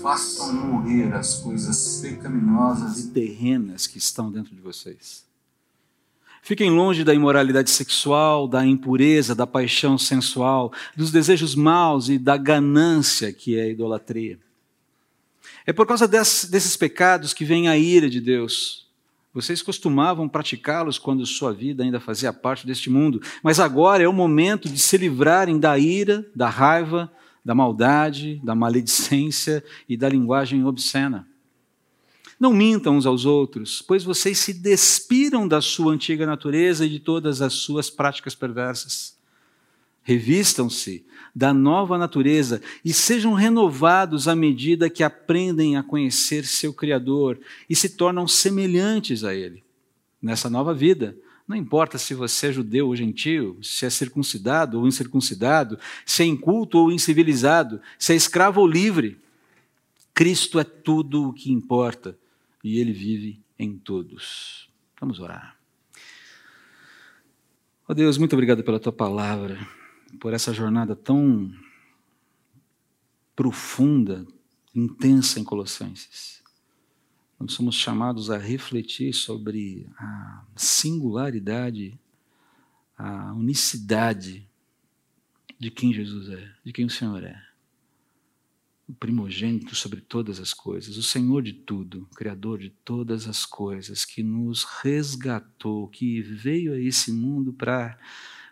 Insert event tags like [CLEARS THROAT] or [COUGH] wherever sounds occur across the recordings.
façam morrer as coisas pecaminosas e terrenas que estão dentro de vocês. Fiquem longe da imoralidade sexual, da impureza, da paixão sensual, dos desejos maus e da ganância que é a idolatria. É por causa desses pecados que vem a ira de Deus. Vocês costumavam praticá-los quando sua vida ainda fazia parte deste mundo, mas agora é o momento de se livrarem da ira, da raiva, da maldade, da maledicência e da linguagem obscena. Não mintam uns aos outros, pois vocês se despiram da sua antiga natureza e de todas as suas práticas perversas. Revistam-se da nova natureza e sejam renovados à medida que aprendem a conhecer seu Criador e se tornam semelhantes a Ele. Nessa nova vida, não importa se você é judeu ou gentio, se é circuncidado ou incircuncidado, se é inculto ou incivilizado, se é escravo ou livre, Cristo é tudo o que importa e Ele vive em todos. Vamos orar. Oh Deus, muito obrigado pela tua palavra, por essa jornada tão profunda, intensa em Colossenses. Nós somos chamados a refletir sobre a singularidade, a unicidade de quem Jesus é, de quem o Senhor é o primogênito sobre todas as coisas, o Senhor de tudo, Criador de todas as coisas, que nos resgatou, que veio a esse mundo para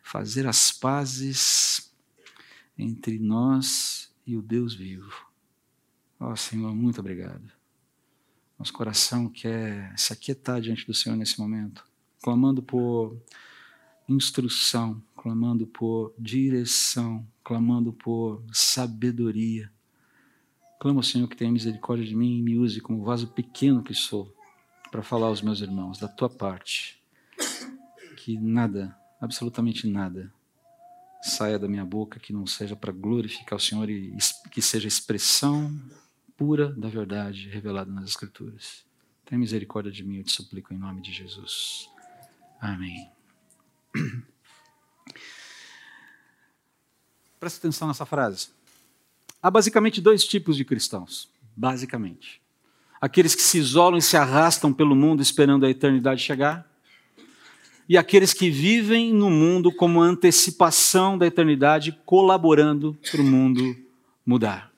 fazer as pazes entre nós e o Deus vivo. Ó oh, Senhor, muito obrigado. Nosso coração quer se aquietar diante do Senhor nesse momento, clamando por instrução, clamando por direção, clamando por sabedoria Clamo ao Senhor que tenha misericórdia de mim e me use como vaso pequeno que sou para falar aos meus irmãos da tua parte. Que nada, absolutamente nada, saia da minha boca que não seja para glorificar o Senhor e que seja expressão pura da verdade revelada nas Escrituras. Tenha misericórdia de mim, eu te suplico em nome de Jesus. Amém. [CLEARS THROAT] Presta atenção nessa frase. Há basicamente dois tipos de cristãos. Basicamente. Aqueles que se isolam e se arrastam pelo mundo esperando a eternidade chegar. E aqueles que vivem no mundo como antecipação da eternidade, colaborando para o mundo mudar.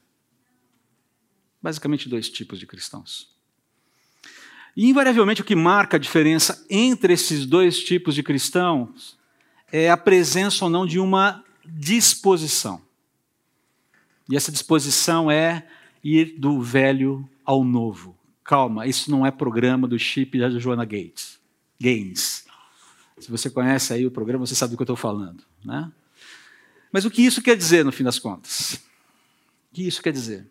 Basicamente, dois tipos de cristãos. E, invariavelmente, o que marca a diferença entre esses dois tipos de cristãos é a presença ou não de uma disposição. E essa disposição é ir do velho ao novo. Calma, isso não é programa do chip da Joana Gates. Gaines. Se você conhece aí o programa, você sabe do que eu estou falando. Né? Mas o que isso quer dizer, no fim das contas? O que isso quer dizer?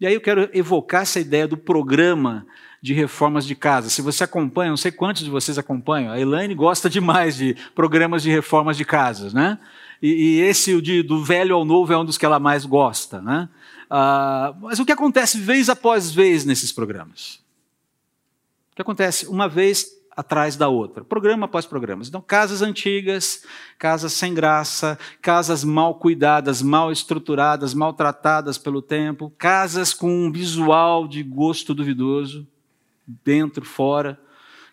E aí eu quero evocar essa ideia do programa de reformas de casa. Se você acompanha, não sei quantos de vocês acompanham, a Elaine gosta demais de programas de reformas de casas, né? E, e esse, de, do velho ao novo, é um dos que ela mais gosta. Né? Ah, mas o que acontece vez após vez nesses programas? O que acontece uma vez atrás da outra, programa após programa. Então, casas antigas, casas sem graça, casas mal cuidadas, mal estruturadas, maltratadas pelo tempo, casas com um visual de gosto duvidoso, dentro, fora,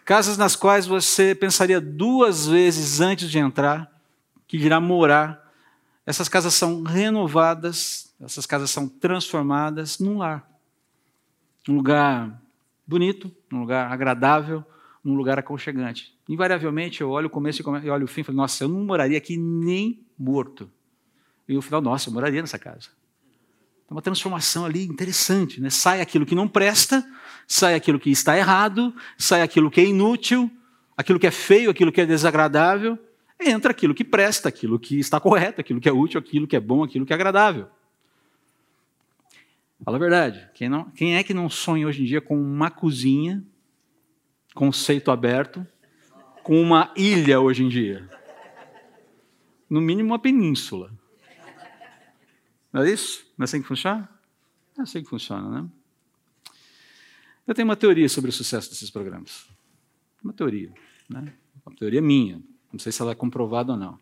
casas nas quais você pensaria duas vezes antes de entrar, que irá morar. Essas casas são renovadas, essas casas são transformadas num lar. Um lugar bonito, um lugar agradável, um lugar aconchegante. Invariavelmente eu olho o começo e olho o fim e falo, nossa, eu não moraria aqui nem morto. E no final, nossa, eu moraria nessa casa. É uma transformação ali interessante, né? Sai aquilo que não presta, sai aquilo que está errado, sai aquilo que é inútil, aquilo que é feio, aquilo que é desagradável, entra aquilo que presta, aquilo que está correto, aquilo que é útil, aquilo que é bom, aquilo que é agradável. Fala a verdade. Quem, não, quem é que não sonha hoje em dia com uma cozinha, conceito aberto, com uma ilha hoje em dia? No mínimo uma península. Não é isso? Não é assim que funciona? É assim que funciona, né? Eu tenho uma teoria sobre o sucesso desses programas. Uma teoria, né? Uma teoria minha. Não sei se ela é comprovada ou não.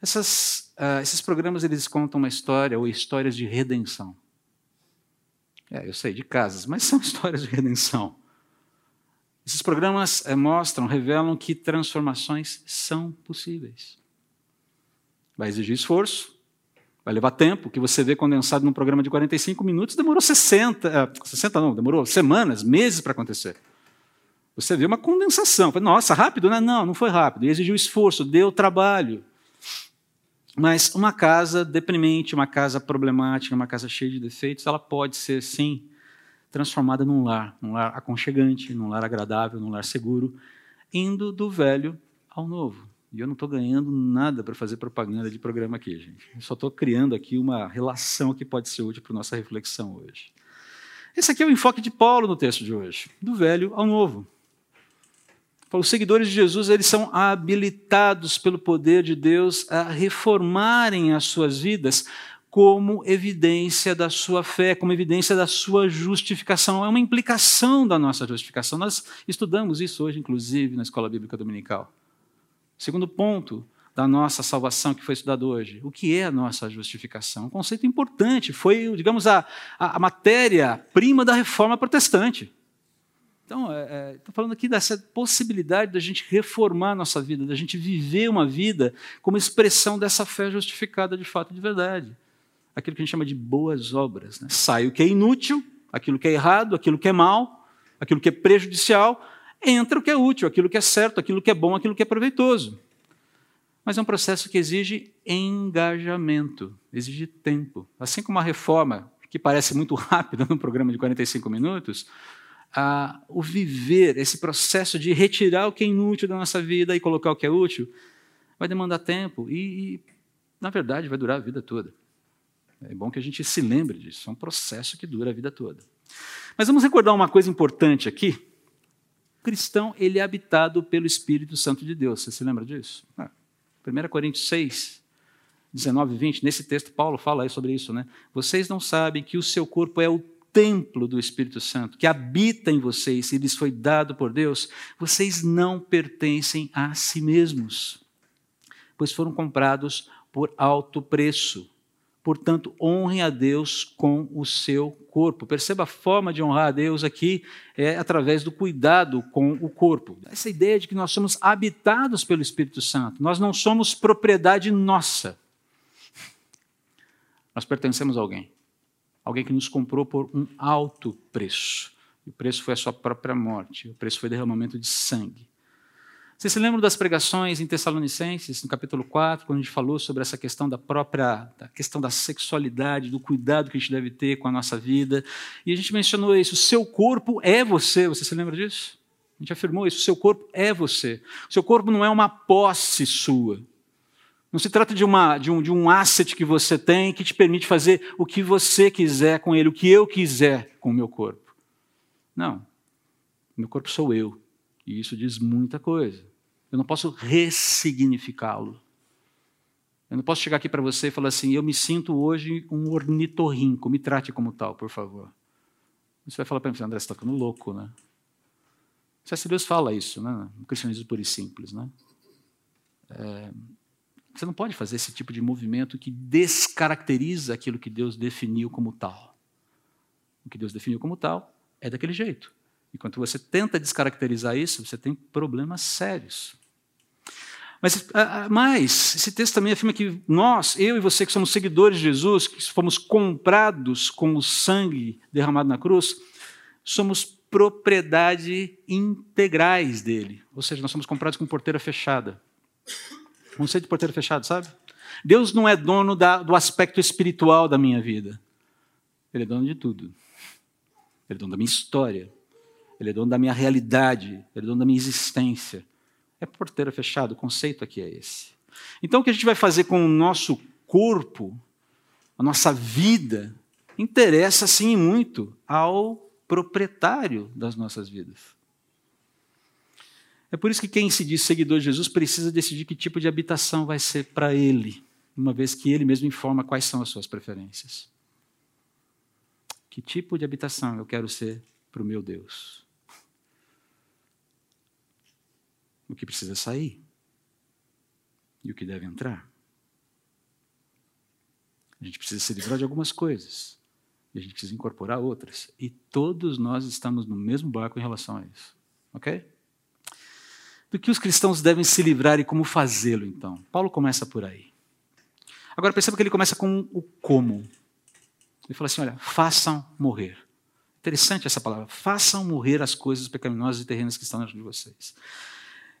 Essas, uh, esses programas eles contam uma história ou histórias de redenção. É, eu sei de casas, mas [LAUGHS] são histórias de redenção. Esses programas é, mostram, revelam que transformações são possíveis. Vai exigir esforço, vai levar tempo. Que você vê condensado num programa de 45 minutos demorou 60, 60 não, demorou semanas, meses para acontecer. Você vê uma condensação. Nossa, rápido? Né? Não, não foi rápido. exigiu esforço, deu trabalho. Mas uma casa deprimente, uma casa problemática, uma casa cheia de defeitos, ela pode ser, sim, transformada num lar, num lar aconchegante, num lar agradável, num lar seguro, indo do velho ao novo. E eu não estou ganhando nada para fazer propaganda de programa aqui, gente. Eu só estou criando aqui uma relação que pode ser útil para nossa reflexão hoje. Esse aqui é o enfoque de Paulo no texto de hoje, do velho ao novo. Os seguidores de Jesus eles são habilitados pelo poder de Deus a reformarem as suas vidas como evidência da sua fé, como evidência da sua justificação. É uma implicação da nossa justificação. Nós estudamos isso hoje, inclusive, na Escola Bíblica Dominical. Segundo ponto da nossa salvação que foi estudado hoje. O que é a nossa justificação? Um conceito importante. Foi, digamos, a, a, matéria-prima da reforma protestante. Então, é, estou é, falando aqui dessa possibilidade da gente reformar a nossa vida, da gente viver uma vida como expressão dessa fé justificada de fato de verdade. Aquilo que a gente chama de boas obras. Né? Sai o que é inútil, aquilo que é errado, aquilo que é mal, aquilo que é prejudicial, entra o que é útil, aquilo que é certo, aquilo que é bom, aquilo que é proveitoso. Mas é um processo que exige engajamento, exige tempo. Assim como a reforma, que parece muito rápida num programa de 45 minutos, ah, o viver, esse processo de retirar o que é inútil da nossa vida e colocar o que é útil, vai demandar tempo e, e, na verdade, vai durar a vida toda. É bom que a gente se lembre disso, é um processo que dura a vida toda. Mas vamos recordar uma coisa importante aqui. O cristão, ele é habitado pelo Espírito Santo de Deus. Você se lembra disso? Ah, 1 Coríntios 6, 19 e 20, nesse texto Paulo fala sobre isso, né? Vocês não sabem que o seu corpo é o templo do Espírito Santo, que habita em vocês e lhes foi dado por Deus, vocês não pertencem a si mesmos, pois foram comprados por alto preço. Portanto, honrem a Deus com o seu corpo. Perceba a forma de honrar a Deus aqui é através do cuidado com o corpo. Essa ideia de que nós somos habitados pelo Espírito Santo, nós não somos propriedade nossa. Nós pertencemos a alguém alguém que nos comprou por um alto preço. o preço foi a sua própria morte, o preço foi derramamento de sangue. Vocês se lembram das pregações em Tessalonicenses, no capítulo 4, quando a gente falou sobre essa questão da própria, da questão da sexualidade, do cuidado que a gente deve ter com a nossa vida? E a gente mencionou isso, o seu corpo é você, você se lembra disso? A gente afirmou isso, o seu corpo é você. O seu corpo não é uma posse sua. Não se trata de, uma, de, um, de um asset que você tem que te permite fazer o que você quiser com ele, o que eu quiser com o meu corpo. Não. Meu corpo sou eu. E isso diz muita coisa. Eu não posso ressignificá-lo. Eu não posso chegar aqui para você e falar assim: eu me sinto hoje um ornitorrinco, me trate como tal, por favor. Você vai falar para mim, André, você está ficando louco, né? C.S. Deus fala isso, né? no cristianismo puro e simples. Né? É, você não pode fazer esse tipo de movimento que descaracteriza aquilo que Deus definiu como tal. O que Deus definiu como tal é daquele jeito. E quando você tenta descaracterizar isso, você tem problemas sérios. Mas, mas esse texto também afirma que nós, eu e você que somos seguidores de Jesus, que fomos comprados com o sangue derramado na cruz, somos propriedade integrais dele. Ou seja, nós somos comprados com porteira fechada. Conceito de porteiro fechado, sabe? Deus não é dono da, do aspecto espiritual da minha vida. Ele é dono de tudo. Ele é dono da minha história. Ele é dono da minha realidade. Ele é dono da minha existência. É porteiro fechado, o conceito aqui é esse. Então, o que a gente vai fazer com o nosso corpo, a nossa vida, interessa sim muito ao proprietário das nossas vidas. É por isso que quem se diz seguidor de Jesus precisa decidir que tipo de habitação vai ser para ele, uma vez que ele mesmo informa quais são as suas preferências. Que tipo de habitação eu quero ser para o meu Deus? O que precisa sair e o que deve entrar. A gente precisa se livrar de algumas coisas E a gente precisa incorporar outras. E todos nós estamos no mesmo barco em relação a isso. Ok? Do que os cristãos devem se livrar e como fazê-lo, então? Paulo começa por aí. Agora perceba que ele começa com o como. Ele fala assim: olha, façam morrer. Interessante essa palavra. Façam morrer as coisas pecaminosas e terrenas que estão dentro de vocês.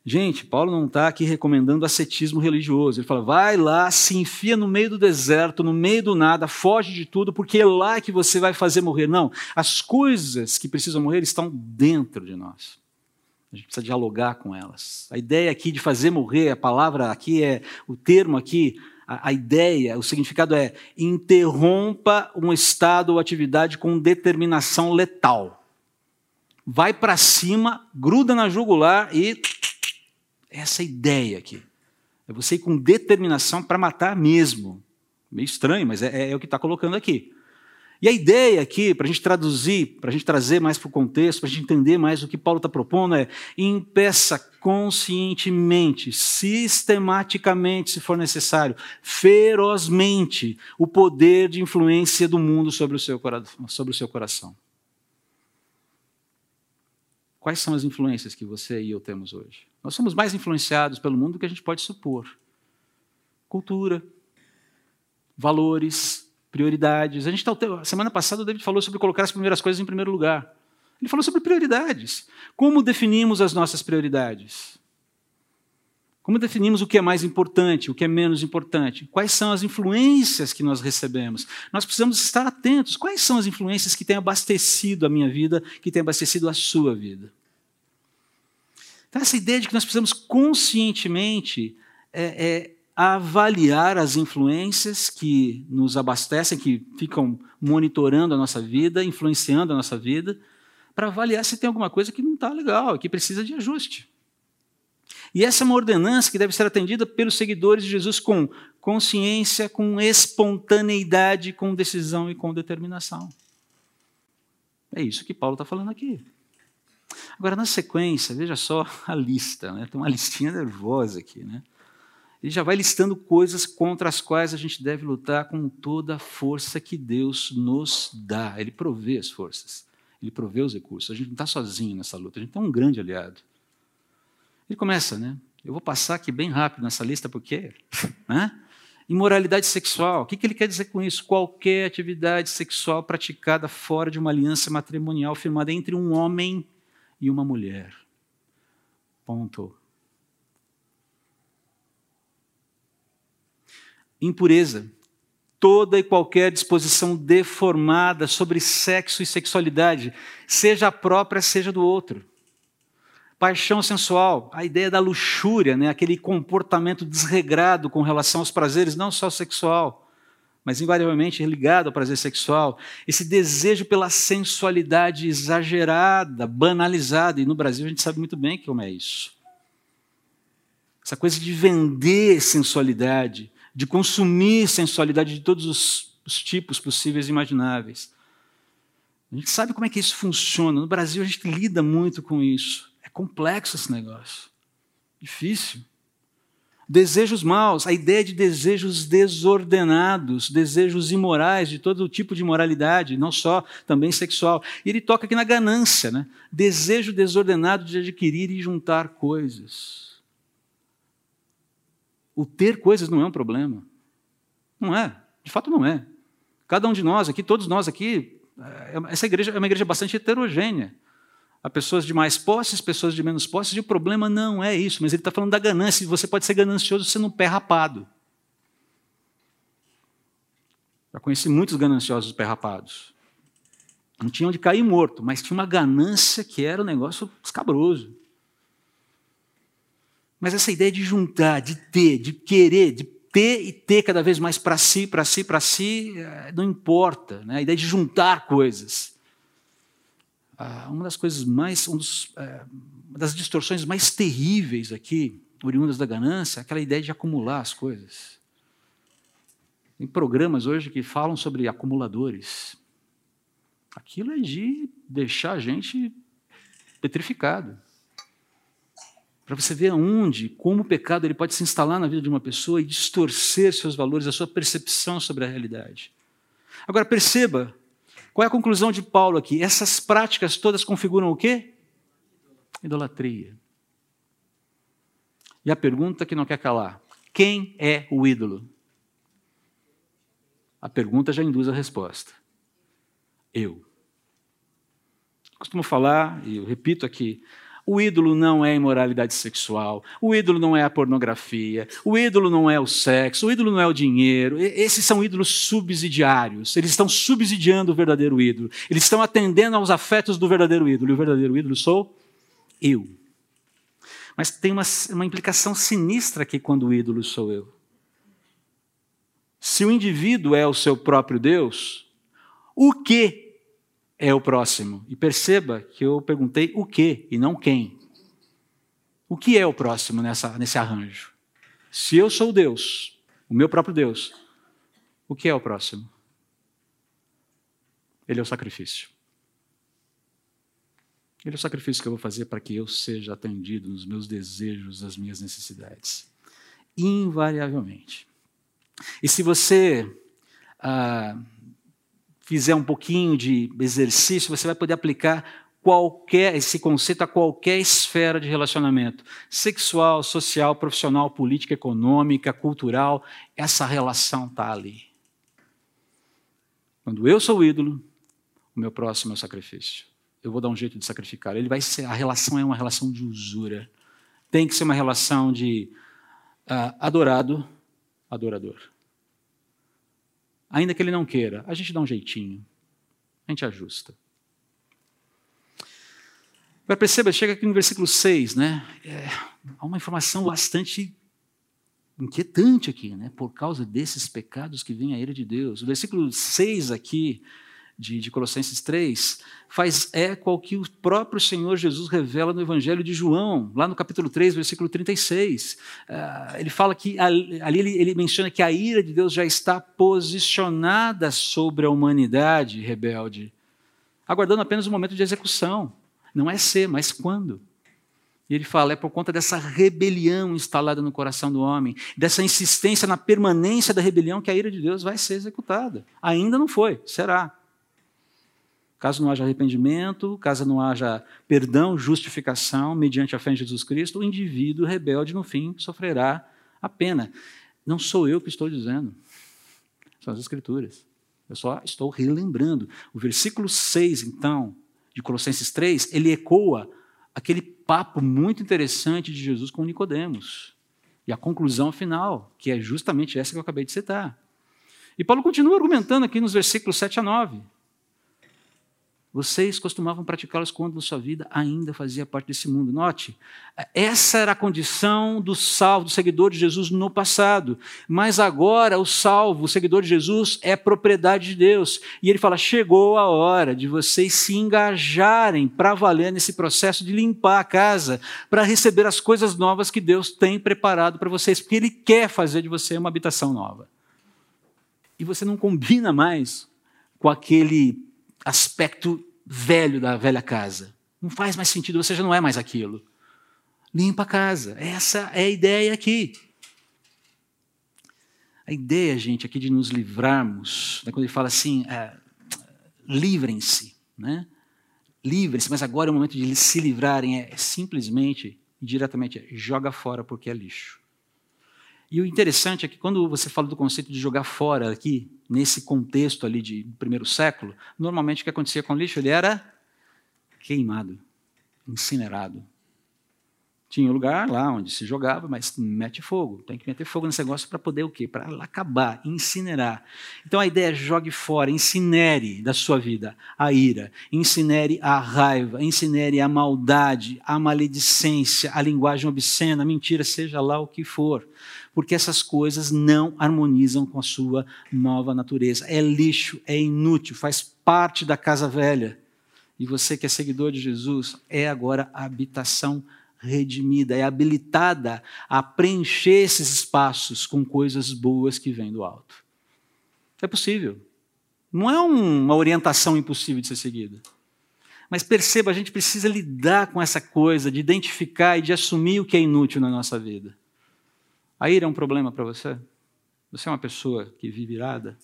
Gente, Paulo não está aqui recomendando ascetismo religioso. Ele fala: vai lá, se enfia no meio do deserto, no meio do nada, foge de tudo, porque é lá que você vai fazer morrer. Não, as coisas que precisam morrer estão dentro de nós. A gente precisa dialogar com elas. A ideia aqui de fazer morrer, a palavra aqui é, o termo aqui, a, a ideia, o significado é interrompa um estado ou atividade com determinação letal. Vai para cima, gruda na jugular e. Essa é a ideia aqui. É você ir com determinação para matar mesmo. Meio estranho, mas é, é o que está colocando aqui. E a ideia aqui, para a gente traduzir, para a gente trazer mais para o contexto, para a gente entender mais o que Paulo está propondo, é impeça conscientemente, sistematicamente, se for necessário, ferozmente, o poder de influência do mundo sobre o seu, sobre o seu coração. Quais são as influências que você e eu temos hoje? Nós somos mais influenciados pelo mundo do que a gente pode supor. Cultura, valores, prioridades. A gente tá, semana passada o David falou sobre colocar as primeiras coisas em primeiro lugar. Ele falou sobre prioridades. Como definimos as nossas prioridades? Como definimos o que é mais importante, o que é menos importante? Quais são as influências que nós recebemos? Nós precisamos estar atentos. Quais são as influências que têm abastecido a minha vida, que têm abastecido a sua vida? Então, essa ideia de que nós precisamos conscientemente é, é, avaliar as influências que nos abastecem, que ficam monitorando a nossa vida, influenciando a nossa vida, para avaliar se tem alguma coisa que não está legal, que precisa de ajuste. E essa é uma ordenança que deve ser atendida pelos seguidores de Jesus com consciência, com espontaneidade, com decisão e com determinação. É isso que Paulo está falando aqui. Agora, na sequência, veja só a lista, né? tem uma listinha nervosa aqui. Né? ele já vai listando coisas contra as quais a gente deve lutar com toda a força que Deus nos dá. Ele provê as forças, ele provê os recursos. A gente não está sozinho nessa luta, a gente tem um grande aliado. Ele começa, né? Eu vou passar aqui bem rápido nessa lista, porque. Né? Imoralidade sexual. O que ele quer dizer com isso? Qualquer atividade sexual praticada fora de uma aliança matrimonial firmada entre um homem e uma mulher. Ponto. impureza, toda e qualquer disposição deformada sobre sexo e sexualidade, seja a própria, seja do outro. Paixão sensual, a ideia da luxúria, né? aquele comportamento desregrado com relação aos prazeres, não só sexual, mas invariavelmente ligado ao prazer sexual. Esse desejo pela sensualidade exagerada, banalizada, e no Brasil a gente sabe muito bem como é isso. Essa coisa de vender sensualidade, de consumir sensualidade de todos os, os tipos possíveis e imagináveis. A gente sabe como é que isso funciona. No Brasil a gente lida muito com isso. Complexo esse negócio. Difícil. Desejos maus, a ideia de desejos desordenados, desejos imorais, de todo tipo de moralidade, não só também sexual. E ele toca aqui na ganância, né? Desejo desordenado de adquirir e juntar coisas. O ter coisas não é um problema. Não é. De fato, não é. Cada um de nós aqui, todos nós aqui, é, essa igreja é uma igreja bastante heterogênea. Há pessoas de mais posses, pessoas de menos posses, e o problema não é isso, mas ele está falando da ganância. Você pode ser ganancioso sendo um pé rapado. Já conheci muitos gananciosos pé rapados. Não tinham de cair morto, mas tinha uma ganância que era um negócio escabroso. Mas essa ideia de juntar, de ter, de querer, de ter e ter cada vez mais para si, para si, para si, eh, não importa. Né? A ideia de juntar coisas. Ah, uma das coisas mais, um dos, é, uma das distorções mais terríveis aqui, oriundas da ganância, é aquela ideia de acumular as coisas. Tem programas hoje que falam sobre acumuladores. Aquilo é de deixar a gente petrificado para você ver aonde, como o pecado ele pode se instalar na vida de uma pessoa e distorcer seus valores, a sua percepção sobre a realidade. Agora perceba Qual é a conclusão de Paulo aqui? Essas práticas todas configuram o quê? Idolatria. E a pergunta que não quer calar: quem é o ídolo? A pergunta já induz a resposta. Eu. Costumo falar, e eu repito aqui, o ídolo não é imoralidade sexual, o ídolo não é a pornografia, o ídolo não é o sexo, o ídolo não é o dinheiro. Esses são ídolos subsidiários. Eles estão subsidiando o verdadeiro ídolo. Eles estão atendendo aos afetos do verdadeiro ídolo. E o verdadeiro ídolo sou eu. Mas tem uma, uma implicação sinistra aqui quando o ídolo sou eu. Se o indivíduo é o seu próprio Deus, o que é o próximo. E perceba que eu perguntei o que e não quem. O que é o próximo nessa, nesse arranjo? Se eu sou Deus, o meu próprio Deus, o que é o próximo? Ele é o sacrifício. Ele é o sacrifício que eu vou fazer para que eu seja atendido nos meus desejos, nas minhas necessidades. Invariavelmente. E se você. Ah, fizer um pouquinho de exercício, você vai poder aplicar qualquer esse conceito a qualquer esfera de relacionamento, sexual, social, profissional, política, econômica, cultural, essa relação está ali. Quando eu sou o ídolo, o meu próximo é o sacrifício. Eu vou dar um jeito de sacrificar. Ele vai ser, a relação é uma relação de usura. Tem que ser uma relação de uh, adorado, adorador. Ainda que ele não queira, a gente dá um jeitinho, a gente ajusta. Agora perceba, chega aqui no versículo 6, né? É, há uma informação bastante inquietante aqui, né? Por causa desses pecados que vêm à ira de Deus. O versículo 6 aqui de, de, Colossenses 3, faz eco ao que o próprio Senhor Jesus revela no Evangelho de João, lá no capítulo 3, versículo 36. Uh, ah, ele fala que ali ele, ele, menciona que a ira de Deus já está posicionada sobre a humanidade rebelde, aguardando apenas o momento de execução. Não é ser, mas quando. E ele fala, é por conta dessa rebelião instalada no coração do homem, dessa insistência na permanência da rebelião que a ira de Deus vai ser executada. Ainda não foi, será. Caso não haja arrependimento, caso não haja perdão, justificação mediante a fé em Jesus Cristo, o indivíduo rebelde, no fim, sofrerá a pena. Não sou eu que estou dizendo, são as Escrituras. Eu só estou relembrando. O versículo 6, então, de Colossenses 3, ele ecoa aquele papo muito interessante de Jesus com Nicodemos. E a conclusão final, que é justamente essa que eu acabei de citar. E Paulo continua argumentando aqui nos versículos 7 a 9. Vocês costumavam praticá-las quando sua vida ainda fazia parte desse mundo. Note, essa era a condição do salvo, do seguidor de Jesus no passado. Mas agora o salvo, o seguidor de Jesus, é propriedade de Deus. E ele fala: chegou a hora de vocês se engajarem para valer nesse processo de limpar a casa, para receber as coisas novas que Deus tem preparado para vocês, porque Ele quer fazer de você uma habitação nova. E você não combina mais com aquele aspecto velho da velha casa. Não faz mais sentido, você já não é mais aquilo. Limpa a casa. Essa é a ideia aqui. A ideia, gente, aqui de nos livrarmos, né, quando ele fala assim, é, livrem-se, né? Livrem-se, mas agora é o momento de se livrarem, é simplesmente, diretamente, é, joga fora porque é lixo. E o interessante é que quando você fala do conceito de jogar fora aqui, nesse contexto ali de primeiro século, normalmente o que acontecia com o lixo? Ele era queimado, incinerado. Tinha um lugar lá onde se jogava, mas mete fogo. Tem que meter fogo nesse negócio para poder o quê? Para acabar, incinerar. Então a ideia é jogue fora, incinere da sua vida a ira, incinere a raiva, incinere a maldade, a maledicência, a linguagem obscena, a mentira, seja lá o que for porque essas coisas não harmonizam com a sua nova natureza. É lixo, é inútil, faz parte da casa velha. E você que é seguidor de Jesus é agora a habitação redimida, é habilitada a preencher esses espaços com coisas boas que vêm do alto. É possível. Não é uma orientação impossível de ser seguida. Mas perceba, a gente precisa lidar com essa coisa de identificar e de assumir o que é inútil na nossa vida. A ira é um problema para você? Você é uma pessoa que vive irada?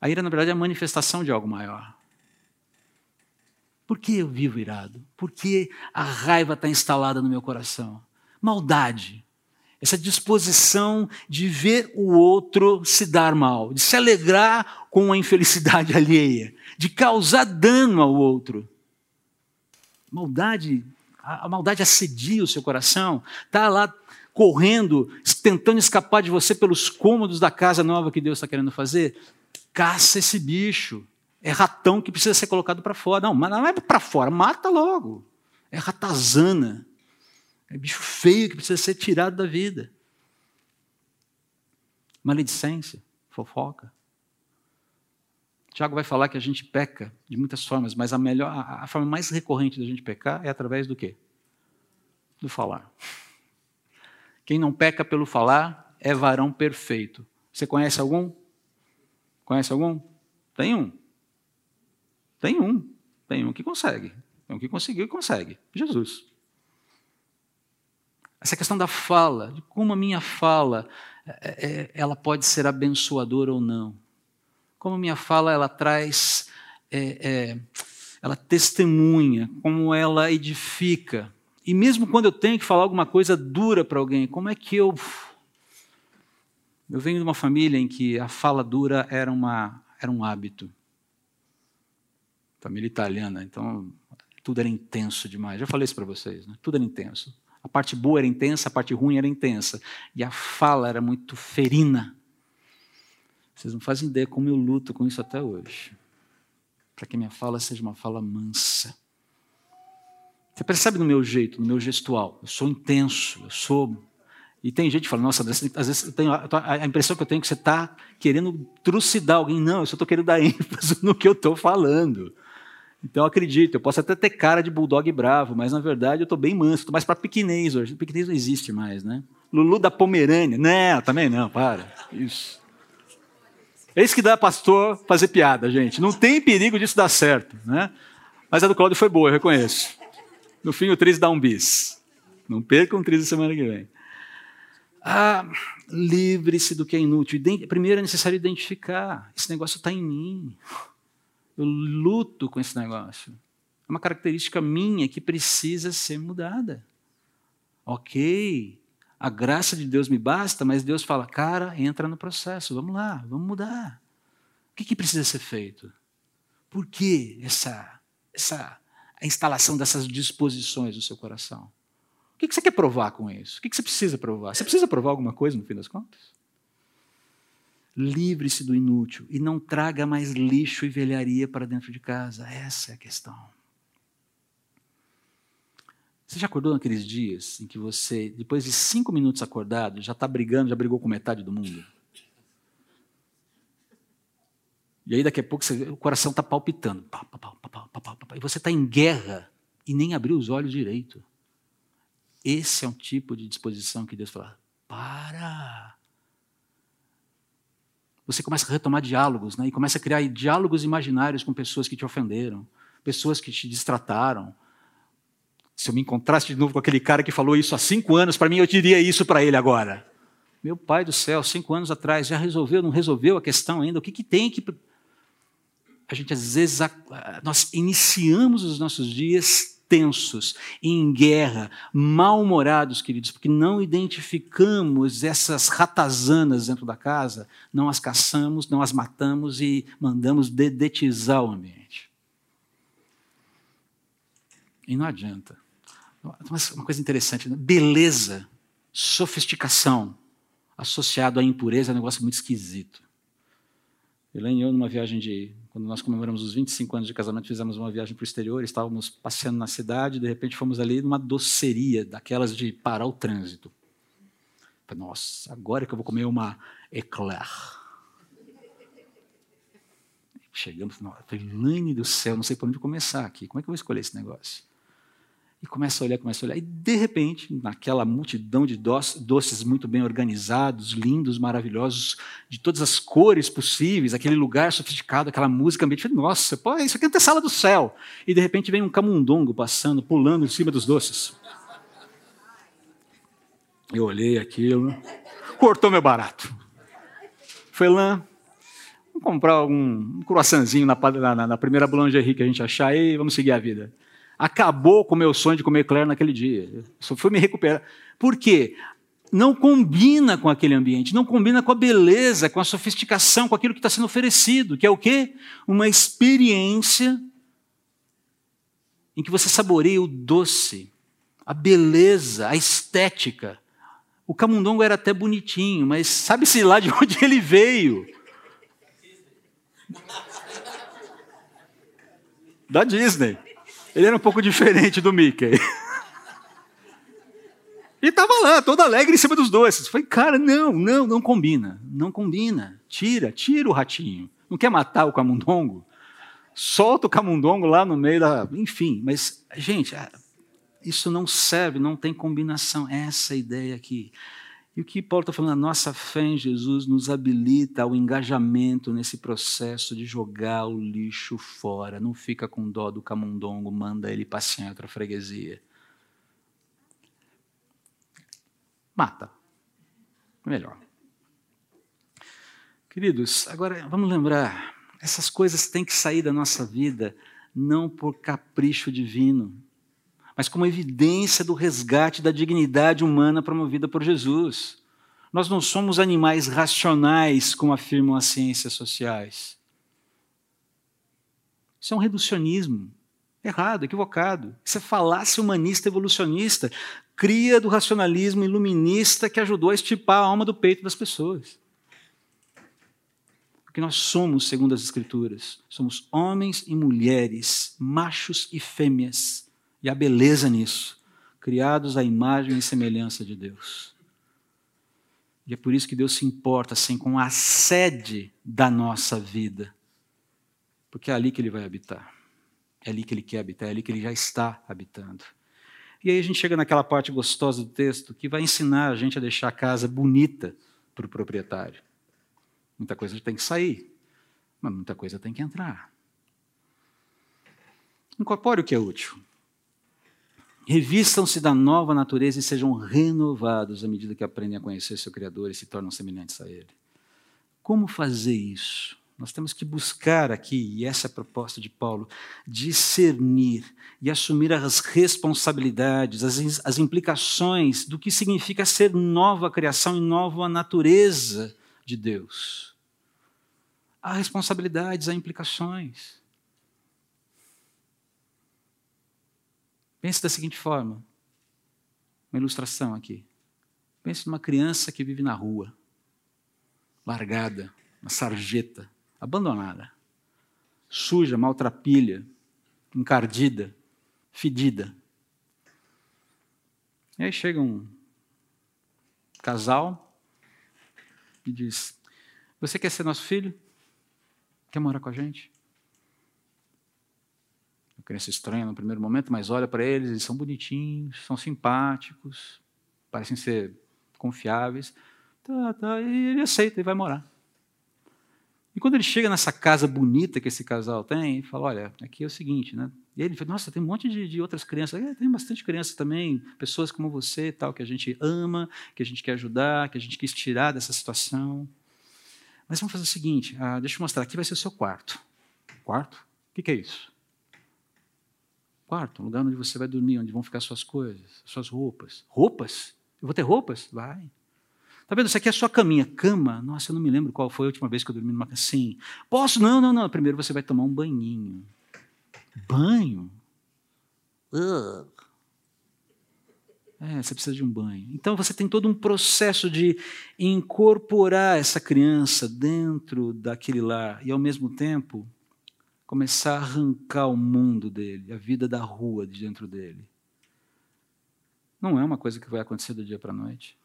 A ira, na verdade, é a manifestação de algo maior. Por que eu vivo irado? Por que a raiva está instalada no meu coração? Maldade. Essa disposição de ver o outro se dar mal, de se alegrar com a infelicidade [LAUGHS] alheia, de causar dano ao outro. Maldade, a, maldade assedia o seu coração, está lá correndo, tentando escapar de você pelos cômodos da casa nova que Deus está querendo fazer. Caça esse bicho. É ratão que precisa ser colocado para fora. Não, mas não é para fora, mata logo. É ratazana. É bicho feio que precisa ser tirado da vida. Maledicência, fofoca. Tiago vai falar que a gente peca de muitas formas, mas a melhor, a, a forma mais recorrente da gente pecar é através do quê? Do falar. Quem não peca pelo falar é varão perfeito. Você conhece algum? Conhece algum? Tem um. Tem um. Tem um que consegue. Tem um que conseguiu e consegue. Jesus. Essa questão da fala, de como a minha fala, é, é, ela pode ser abençoadora ou não. Como a minha fala, ela traz, é, é, ela testemunha, como ela edifica. E mesmo quando eu tenho que falar alguma coisa dura para alguém, como é que eu. Eu venho de uma família em que a fala dura era, uma, era um hábito família italiana, então tudo era intenso demais. Já falei isso para vocês, né? tudo era intenso. A parte boa era intensa, a parte ruim era intensa. E a fala era muito ferina. Vocês não fazem ideia como eu luto com isso até hoje. Para que minha fala seja uma fala mansa. Você percebe no meu jeito, no meu gestual. Eu sou intenso, eu sou. E tem gente que fala, nossa, às vezes a impressão que eu tenho que você está querendo trucidar alguém. Não, eu só estou querendo dar [LAUGHS] ênfase no que eu estou falando. Então acredito, eu posso até ter cara de bulldog bravo, mas na verdade eu estou bem manso, estou mais para piquinês hoje. Piquinês não existe mais, né? Lulu da Pomerânia. Não, também não, para. Isso. É isso que dá pastor fazer piada, gente. Não tem perigo disso dar certo, né? Mas a do Cláudio foi boa, eu reconheço. No fim, o Tris dá um bis. Não perca um Tris na semana que vem. Ah, livre-se do que é inútil. Primeiro é necessário identificar: esse negócio está em mim. Eu luto com esse negócio. É uma característica minha que precisa ser mudada. Ok, a graça de Deus me basta, mas Deus fala, cara, entra no processo, vamos lá, vamos mudar. O que, que precisa ser feito? Por que essa, essa a instalação dessas disposições no seu coração? O que, que você quer provar com isso? O que, que você precisa provar? Você precisa provar alguma coisa no fim das contas? Livre-se do inútil e não traga mais lixo e velharia para dentro de casa. Essa é a questão. Você já acordou naqueles dias em que você, depois de cinco minutos acordado, já está brigando, já brigou com metade do mundo? E aí daqui a pouco você, o coração está palpitando. Pá, pá, pá, e você está em guerra e nem abriu os olhos direito. Esse é um tipo de disposição que Deus fala: para você começa a retomar diálogos, né? e começa a criar diálogos imaginários com pessoas que te ofenderam, pessoas que te distrataram. Se eu me encontrasse de novo com aquele cara que falou isso há cinco anos, para mim eu diria isso para ele agora. Meu pai do céu, cinco anos atrás, já resolveu, não resolveu a questão ainda? O que, que tem que. A gente, às vezes, nós iniciamos os nossos dias tensos, em guerra, mal-humorados, queridos, porque não identificamos essas ratazanas dentro da casa, não as caçamos, não as matamos e mandamos dedetizar o ambiente. E não adianta. Uma coisa interessante, né? beleza, sofisticação, associado à impureza é um negócio muito esquisito. Elaine e eu, numa viagem de quando nós comemoramos os 25 anos de casamento, fizemos uma viagem para o exterior, estávamos passeando na cidade, de repente fomos ali numa doceria, daquelas de parar o trânsito. Falei, nossa, agora que eu vou comer uma eclair. Chegamos, falei, Lane do céu, não sei por onde começar aqui, como é que eu vou escolher esse negócio? E começa a olhar, começa a olhar. E, de repente, naquela multidão de doces muito bem organizados, lindos, maravilhosos, de todas as cores possíveis, aquele lugar sofisticado, aquela música ambiente, nossa, pô, isso aqui é sala do céu. E, de repente, vem um camundongo passando, pulando em cima dos doces. Eu olhei aquilo, cortou meu barato. Foi lá, Vamos comprar um, um croissantzinho na, na, na primeira boulangerie que a gente achar e vamos seguir a vida. Acabou com o meu sonho de comer eclair naquele dia. Só fui me recuperar. Por quê? Não combina com aquele ambiente, não combina com a beleza, com a sofisticação, com aquilo que está sendo oferecido, que é o quê? Uma experiência em que você saboreia o doce, a beleza, a estética. O camundongo era até bonitinho, mas sabe-se lá de [LAUGHS] onde ele veio? Da Disney. Ele era um pouco diferente do Mickey. E estava lá, todo alegre em cima dos doces. Falei, cara, não, não, não combina. Não combina. Tira, tira o ratinho. Não quer matar o camundongo? Solta o camundongo lá no meio da. Enfim, mas, gente, isso não serve, não tem combinação. Essa é ideia aqui. E o que Paulo está falando, a nossa fé em Jesus nos habilita ao engajamento nesse processo de jogar o lixo fora. Não fica com dó do camundongo, manda ele passear em outra freguesia. Mata. Melhor. Queridos, agora vamos lembrar: essas coisas têm que sair da nossa vida não por capricho divino, mas como evidência do resgate da dignidade humana promovida por Jesus. Nós não somos animais racionais, como afirmam as ciências sociais. Isso é um reducionismo. Errado, equivocado. Isso é falácia humanista evolucionista, cria do racionalismo iluminista que ajudou a estipar a alma do peito das pessoas. Porque nós somos, segundo as Escrituras, somos homens e mulheres, machos e fêmeas, e a beleza nisso, criados à imagem e semelhança de Deus. E é por isso que Deus se importa assim com a sede da nossa vida, porque é ali que Ele vai habitar, é ali que Ele quer habitar, é ali que Ele já está habitando. E aí a gente chega naquela parte gostosa do texto que vai ensinar a gente a deixar a casa bonita para o proprietário. Muita coisa tem que sair, mas muita coisa tem que entrar. Incorpore o que é útil. Revistam-se da nova natureza e sejam renovados à medida que aprendem a conhecer seu Criador e se tornam semelhantes a Ele. Como fazer isso? Nós temos que buscar aqui, e essa é a proposta de Paulo, discernir e assumir as responsabilidades, as, as implicações do que significa ser nova criação e nova natureza de Deus. Há responsabilidades, há implicações. Pense da seguinte forma: uma ilustração aqui. Pense numa criança que vive na rua, largada, uma sarjeta, abandonada, suja, maltrapilha, encardida, fedida. E aí chega um casal e diz: Você quer ser nosso filho? Quer morar com a gente? Criança estranha no primeiro momento, mas olha para eles, eles são bonitinhos, são simpáticos, parecem ser confiáveis. Tá, tá, e ele aceita e vai morar. E quando ele chega nessa casa bonita que esse casal tem, ele fala: Olha, aqui é o seguinte, né? E ele fala: Nossa, tem um monte de, de outras crianças. É, tem bastante criança também, pessoas como você, tal, que a gente ama, que a gente quer ajudar, que a gente quis tirar dessa situação. Mas vamos fazer o seguinte: ah, deixa eu mostrar. Aqui vai ser o seu quarto. Quarto? O que, que é isso? Quarto, um lugar onde você vai dormir, onde vão ficar suas coisas, suas roupas. Roupas? Eu vou ter roupas? Vai. Tá vendo? Isso aqui é sua caminha. Cama? Nossa, eu não me lembro qual foi a última vez que eu dormi numa cama. Sim. Posso? Não, não, não. Primeiro você vai tomar um banhinho. Banho? Ugh. É, você precisa de um banho. Então você tem todo um processo de incorporar essa criança dentro daquele lar e, ao mesmo tempo, começar a arrancar o mundo dele, a vida da rua de dentro dele. Não é uma coisa que vai acontecer do dia para a noite.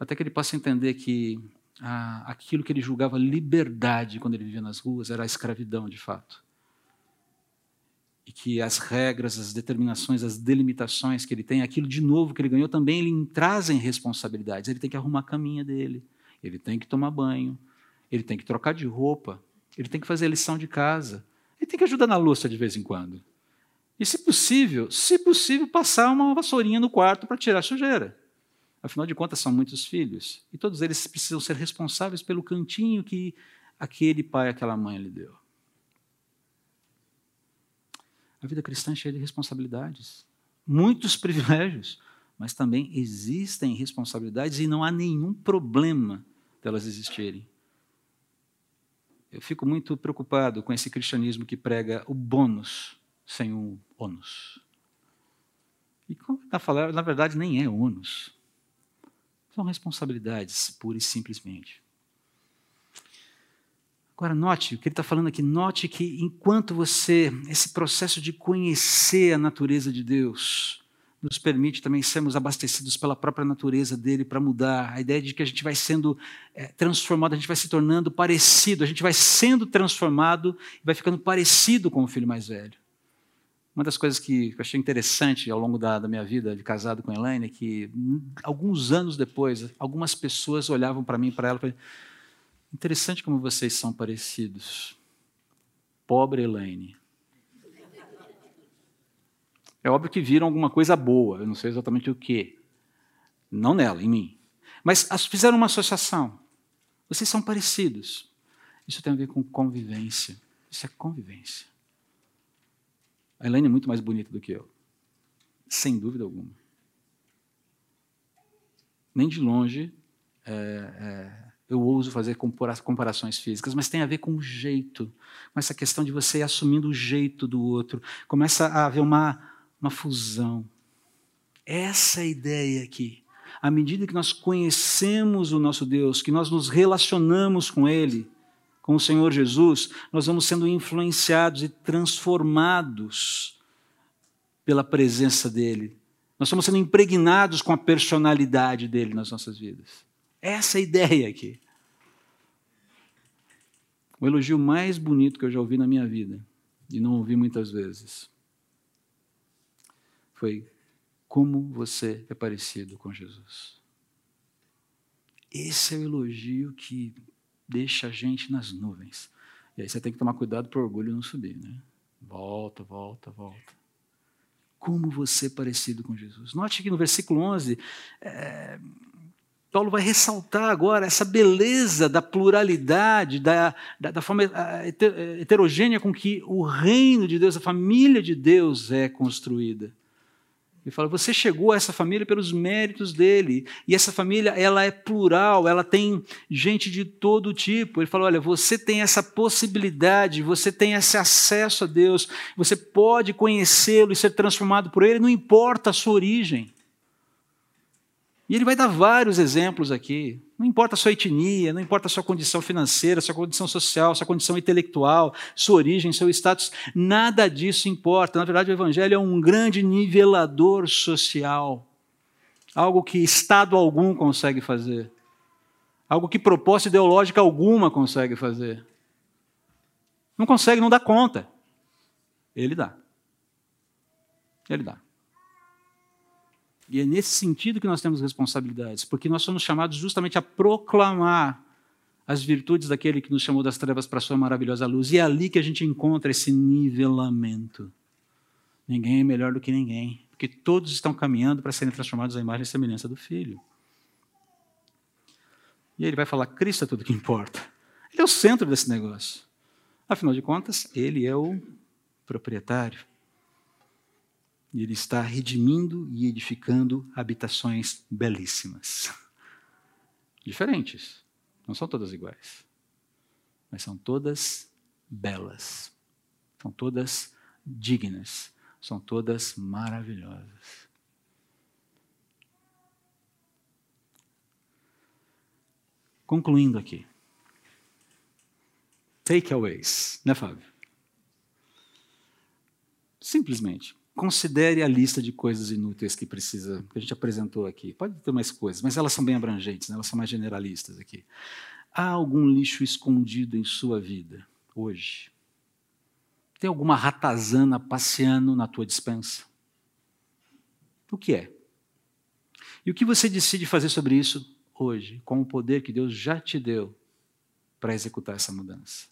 Até que ele possa entender que ah, aquilo que ele julgava liberdade quando ele vivia nas ruas era a escravidão de fato. E que as regras, as determinações, as delimitações que ele tem, aquilo de novo que ele ganhou, também lhe trazem responsabilidades. Ele tem que arrumar a caminha dele, ele tem que tomar banho, ele tem que trocar de roupa, ele tem que fazer a lição de casa. Ele tem que ajudar na louça de vez em quando. E, se possível, se possível, passar uma vassourinha no quarto para tirar a sujeira. Afinal de contas, são muitos filhos. E todos eles precisam ser responsáveis pelo cantinho que aquele pai, aquela mãe lhe deu. A vida cristã é cheia de responsabilidades, muitos [LAUGHS] privilégios, mas também existem responsabilidades e não há nenhum problema delas existirem. Eu fico muito preocupado com esse cristianismo que prega o bônus sem o ônus. E na verdade nem é ônus. São responsabilidades, pura e simplesmente. Agora, note o que ele está falando aqui. Note que enquanto você, esse processo de conhecer a natureza de Deus, nos permite também sermos abastecidos pela própria natureza dele para mudar. A ideia de que a gente vai sendo é, transformado, a gente vai se tornando parecido, a gente vai sendo transformado e vai ficando parecido com o filho mais velho. Uma das coisas que eu achei interessante ao longo da, da minha vida de casado com a Elaine é que, alguns anos depois, algumas pessoas olhavam para mim para ela e interessante como vocês são parecidos. Pobre Elaine. É óbvio que viram alguma coisa boa, eu não sei exatamente o que. Não nela, em mim. Mas fizeram uma associação. Vocês são parecidos. Isso tem a ver com convivência. Isso é convivência. A Elaine é muito mais bonita do que eu. Sem dúvida alguma. Nem de longe é, é, eu ouso fazer comparações físicas, mas tem a ver com o jeito, com essa questão de você ir assumindo o jeito do outro. Começa a haver uma uma fusão. Essa é a ideia aqui. À medida que nós conhecemos o nosso Deus, que nós nos relacionamos com Ele, com o Senhor Jesus, nós vamos sendo influenciados e transformados pela presença dEle. Nós estamos sendo impregnados com a personalidade dEle nas nossas vidas. Essa é a ideia aqui. O elogio mais bonito que eu já ouvi na minha vida, e não ouvi muitas vezes, foi como você é parecido com Jesus. Esse é o elogio que deixa a gente nas nuvens. E aí você tem que tomar cuidado para o orgulho não subir, né? Volta, volta, volta. Como você é parecido com Jesus. Note que no versículo 11, é, Paulo vai ressaltar agora essa beleza da pluralidade, da, da, da forma heterogênea com que o reino de Deus, a família de Deus é construída. Ele fala: você chegou a essa família pelos méritos dele. E essa família, ela é plural, ela tem gente de todo tipo. Ele fala: olha, você tem essa possibilidade, você tem esse acesso a Deus, você pode conhecê-lo e ser transformado por ele, não importa a sua origem. E ele vai dar vários exemplos aqui. Não importa a sua etnia, não importa a sua condição financeira, sua condição social, sua condição intelectual, sua origem, seu status, nada disso importa. Na verdade, o Evangelho é um grande nivelador social. Algo que Estado algum consegue fazer. Algo que proposta ideológica alguma consegue fazer. Não consegue, não dá conta. Ele dá. Ele dá. E é nesse sentido que nós temos responsabilidades, porque nós somos chamados justamente a proclamar as virtudes daquele que nos chamou das trevas para a sua maravilhosa luz. E é ali que a gente encontra esse nivelamento. Ninguém é melhor do que ninguém, porque todos estão caminhando para serem transformados à imagem e semelhança do Filho. E ele vai falar: Cristo é tudo que importa. Ele é o centro desse negócio. Afinal de contas, ele é o proprietário. E ele está redimindo e edificando habitações belíssimas. Diferentes. Não são todas iguais. Mas são todas belas. São todas dignas. São todas maravilhosas. Concluindo aqui. Takeaways, né, Fábio? Simplesmente, considere a lista de coisas inúteis que precisa, que a gente apresentou aqui. Pode ter mais coisas, mas elas são bem abrangentes, né? elas são mais generalistas aqui. Há algum lixo escondido em sua vida hoje? Tem alguma ratazana passeando na tua dispensa? O que é? E o que você decide fazer sobre isso hoje, com o poder que Deus já te deu para executar essa mudança?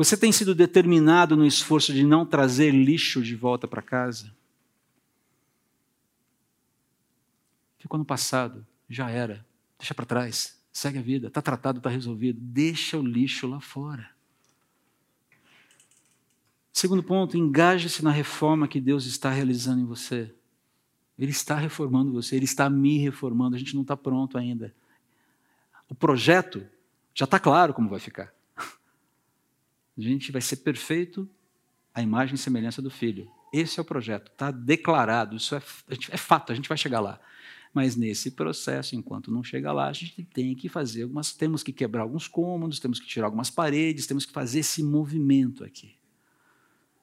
Você tem sido determinado no esforço de não trazer lixo de volta para casa? Ficou no passado, já era, deixa para trás, Segue a vida, está tratado, está resolvido. Deixa o lixo lá fora. Segundo ponto, engaje-se na reforma que Deus está realizando em você. Ele está reformando você, ele está me reformando, a gente não está pronto ainda. O projeto já está claro como vai ficar. A gente vai ser perfeito à imagem e semelhança do Filho. Esse é o projeto, está declarado, isso é, é fato, a gente vai chegar lá. Mas nesse processo, enquanto não chega lá, a gente tem que fazer algumas, temos que quebrar alguns cômodos, temos que tirar algumas paredes, temos que fazer esse movimento aqui.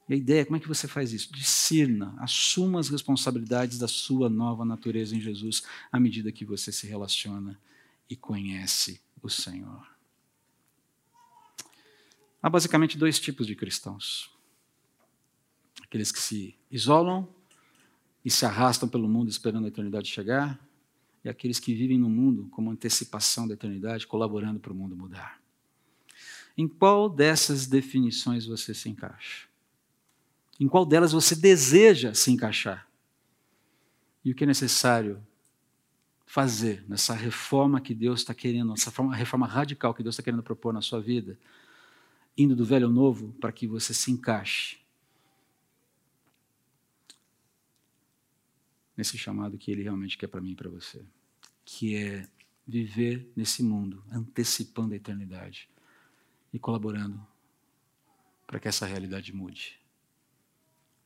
E a ideia, como é que você faz isso? Discirna, assuma as responsabilidades da sua nova natureza em Jesus à medida que você se relaciona e conhece o Senhor. Há basicamente dois tipos de cristãos: aqueles que se isolam e se arrastam pelo mundo esperando a eternidade chegar, e aqueles que vivem no mundo como antecipação da eternidade, colaborando para o mundo mudar. Em qual dessas definições você se encaixa? Em qual delas você deseja se encaixar? E o que é necessário fazer nessa reforma que Deus está querendo, essa reforma, reforma radical que Deus está querendo propor na sua vida, indo do velho ao novo, para que você se encaixe nesse chamado que Ele realmente quer para mim e para você, que é viver nesse mundo, antecipando a eternidade e colaborando para que essa realidade mude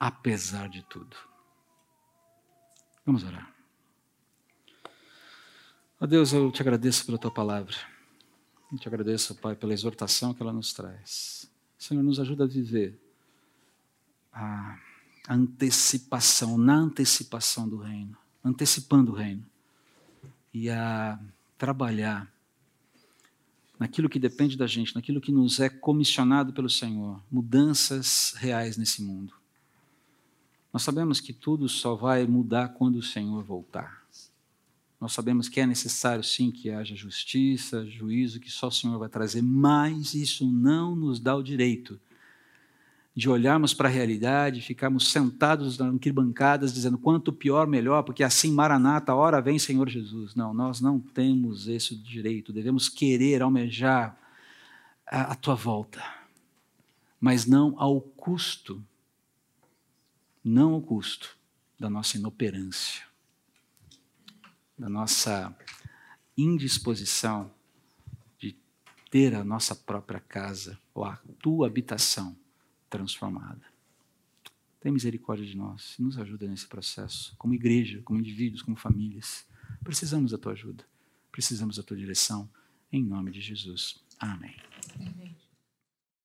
apesar de tudo. Vamos orar. Ó Deus, eu te agradeço pela tua palavra. Eu te agradeço, Pai, pela exortação que ela nos traz. Senhor, nos ajuda a viver a antecipação, na antecipação do reino, antecipando o reino, e a trabalhar naquilo que depende da gente, naquilo que nos é comissionado pelo Senhor, mudanças reais nesse mundo. Nós sabemos que tudo só vai mudar quando o Senhor voltar. Nós sabemos que é necessário, sim, que haja justiça, juízo, que só o Senhor vai trazer, mas isso não nos dá o direito de olharmos para a realidade, ficarmos sentados nas arquibancadas dizendo quanto pior, melhor, porque assim, Maranata, hora vem Senhor Jesus. Não, nós não temos esse direito, devemos querer, almejar a, a tua volta, mas não ao custo não ao custo da nossa inoperância, da nossa indisposição de ter a nossa própria casa ou a tua habitação transformada. Tem misericórdia de nós e nos ajuda nesse processo, como igreja, como indivíduos, como famílias. Precisamos da tua ajuda, precisamos da tua direção, em nome de Jesus. Amém. Amém.